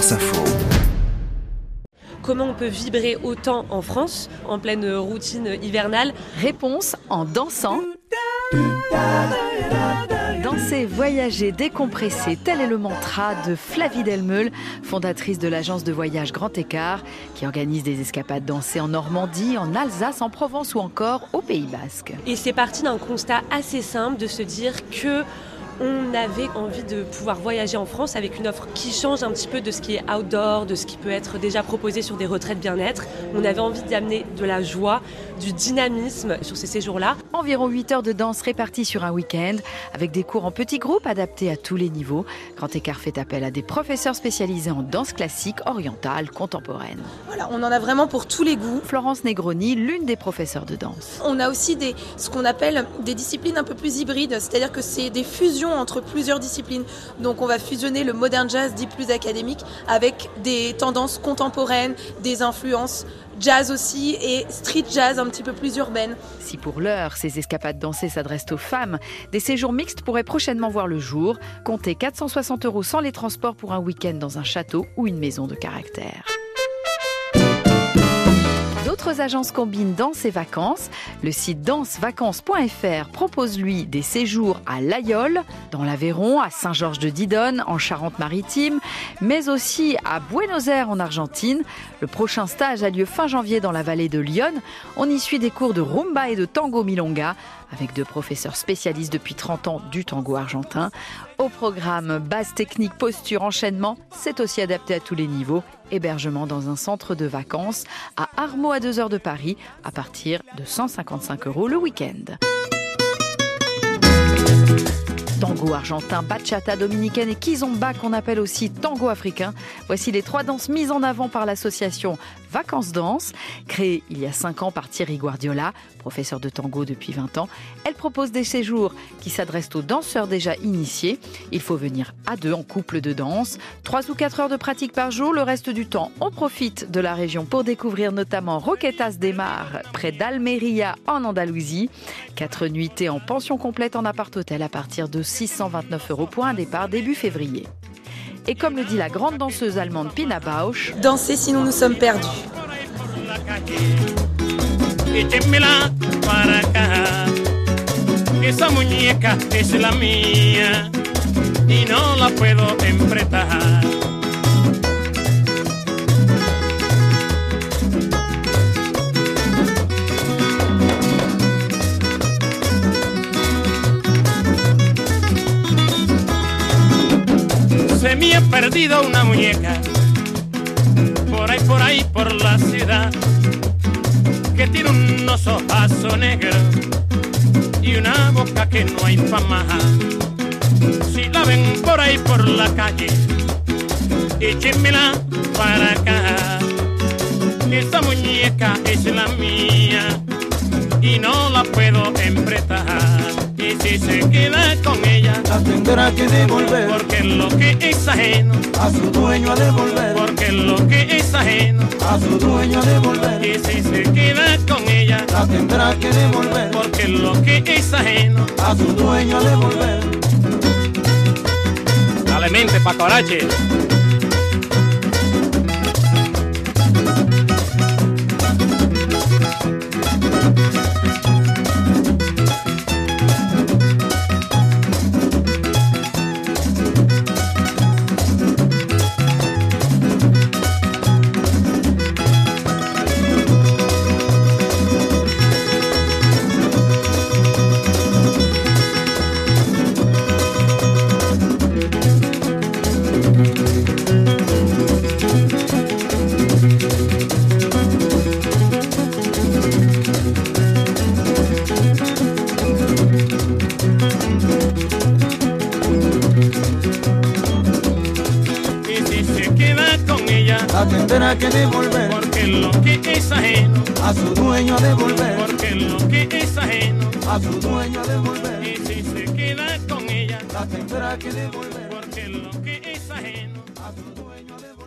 Info. Comment on peut vibrer autant en France, en pleine routine hivernale? Réponse en dansant. Danser, voyager, décompresser, tel est le mantra de Flavie Delmeul, fondatrice de l'agence de voyage Grand Écart, qui organise des escapades dansées en Normandie, en Alsace, en Provence ou encore au Pays Basque. Et c'est parti d'un constat assez simple de se dire que on avait envie de pouvoir voyager en France avec une offre qui change un petit peu de ce qui est outdoor, de ce qui peut être déjà proposé sur des retraites bien-être. On avait envie d'amener de la joie, du dynamisme sur ces séjours-là. Environ 8 heures de danse réparties sur un week-end, avec des cours en petits groupes adaptés à tous les niveaux. Grand Écart fait appel à des professeurs spécialisés en danse classique, orientale, contemporaine. Voilà, on en a vraiment pour tous les goûts. Florence Negroni, l'une des professeurs de danse. On a aussi des, ce qu'on appelle des disciplines un peu plus hybrides, c'est-à-dire que c'est des fusions entre plusieurs disciplines. Donc on va fusionner le modern jazz dit plus académique avec des tendances contemporaines, des influences jazz aussi et street jazz un petit peu plus urbaine. Si pour l'heure, ces escapades dansées s'adressent aux femmes, des séjours mixtes pourraient prochainement voir le jour. Comptez 460 euros sans les transports pour un week-end dans un château ou une maison de caractère. D'autres agences combinent danse et vacances. Le site dansevacances.fr propose lui des séjours à l'Aïol, dans l'Aveyron, à Saint-Georges-de-Didonne, en Charente-Maritime, mais aussi à Buenos Aires en Argentine. Le prochain stage a lieu fin janvier dans la vallée de Lyon. On y suit des cours de rumba et de tango milonga avec deux professeurs spécialistes depuis 30 ans du tango argentin. Au programme base technique, posture, enchaînement, c'est aussi adapté à tous les niveaux. Hébergement dans un centre de vacances à Armo à 2 heures de Paris à partir de 155 euros le week-end tango argentin, bachata dominicaine et kizomba qu'on appelle aussi tango africain. Voici les trois danses mises en avant par l'association Vacances Danse, créée il y a cinq ans par Thierry Guardiola, professeur de tango depuis 20 ans. Elle propose des séjours qui s'adressent aux danseurs déjà initiés. Il faut venir à deux en couple de danse, trois ou quatre heures de pratique par jour. Le reste du temps, on profite de la région pour découvrir notamment Roquetas de Mar, près d'Almeria en Andalousie. Quatre nuitées en pension complète en appart-hôtel à partir de 629 euros pour un départ début février. Et comme le dit la grande danseuse allemande Pina Bausch, Danser sinon nous sommes perdus. Esa muñeca es la mía y no la puedo empretar. Me ha perdido una muñeca por ahí, por ahí, por la ciudad que tiene un ojo negro y una boca que no hay más. Si la ven por ahí por la calle, échenmela para acá. Esa muñeca es la mía que devolver. Porque lo que es ajeno, a su dueño a devolver. Porque lo que es ajeno, a su dueño a devolver. Y si se queda con ella, la tendrá que devolver. Porque lo que es ajeno, a su dueño a devolver. Dale mente, Paco La tendrá que devolver. Porque lo que es ajeno, a su dueño devolver. Porque lo que es ajeno, a su dueño devolver. Y si se queda con ella, la tendrá que devolver. Porque lo que es ajeno, a su dueño devolver.